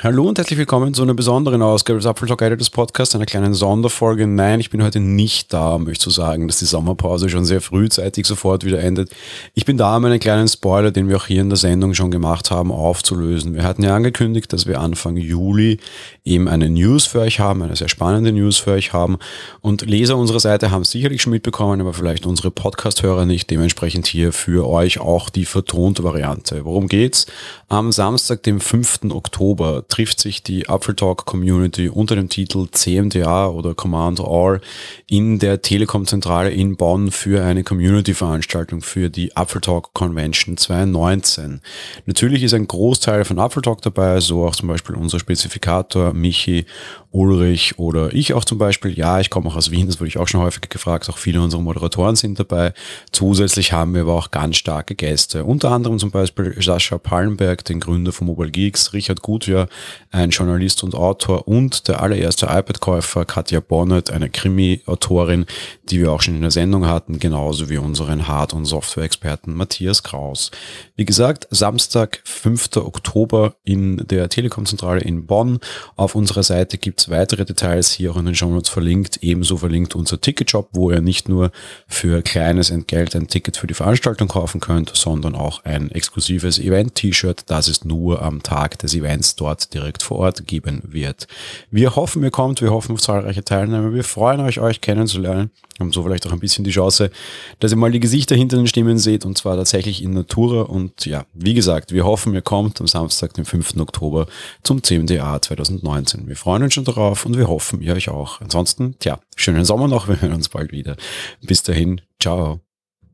Hallo und herzlich willkommen zu einer besonderen Ausgabe des Apfel Talk Editors Podcast, einer kleinen Sonderfolge. Nein, ich bin heute nicht da, um euch zu sagen, dass die Sommerpause schon sehr frühzeitig sofort wieder endet. Ich bin da, um einen kleinen Spoiler, den wir auch hier in der Sendung schon gemacht haben, aufzulösen. Wir hatten ja angekündigt, dass wir Anfang Juli eben eine News für euch haben, eine sehr spannende News für euch haben. Und Leser unserer Seite haben es sicherlich schon mitbekommen, aber vielleicht unsere Podcast-Hörer nicht. Dementsprechend hier für euch auch die vertonte Variante. Worum geht's? Am Samstag, dem 5. Oktober, trifft sich die Apfeltalk Community unter dem Titel CMDA oder Command R in der Telekom-Zentrale in Bonn für eine Community-Veranstaltung für die Apfeltalk Convention 2019. Natürlich ist ein Großteil von Apfeltalk dabei, so auch zum Beispiel unser Spezifikator Michi, Ulrich oder ich auch zum Beispiel. Ja, ich komme auch aus Wien, das wurde ich auch schon häufig gefragt. Auch viele unserer Moderatoren sind dabei. Zusätzlich haben wir aber auch ganz starke Gäste. Unter anderem zum Beispiel Sascha Pallenberg, den Gründer von Mobile Geeks, Richard Gutjahr, ein Journalist und Autor und der allererste iPad-Käufer Katja Bonnet, eine Krimi-Autorin, die wir auch schon in der Sendung hatten, genauso wie unseren Hard- und Software-Experten Matthias Kraus. Wie gesagt, Samstag, 5. Oktober in der Telekom-Zentrale in Bonn. Auf unserer Seite gibt es weitere Details hier auch in den Show Notes verlinkt. Ebenso verlinkt unser Ticketshop, wo ihr nicht nur für kleines Entgelt ein Ticket für die Veranstaltung kaufen könnt, sondern auch ein exklusives Event-T-Shirt, das es nur am Tag des Events dort direkt vor Ort geben wird. Wir hoffen, ihr kommt, wir hoffen auf zahlreiche Teilnehmer. Wir freuen euch, euch kennenzulernen. Haben so vielleicht auch ein bisschen die Chance, dass ihr mal die Gesichter hinter den Stimmen seht und zwar tatsächlich in Natura. Und ja, wie gesagt, wir hoffen, ihr kommt am Samstag, den 5. Oktober zum CMDA 2019. Wir freuen uns schon darauf und wir hoffen, ihr euch auch. Ansonsten, tja, schönen Sommer noch, wir hören uns bald wieder. Bis dahin, ciao.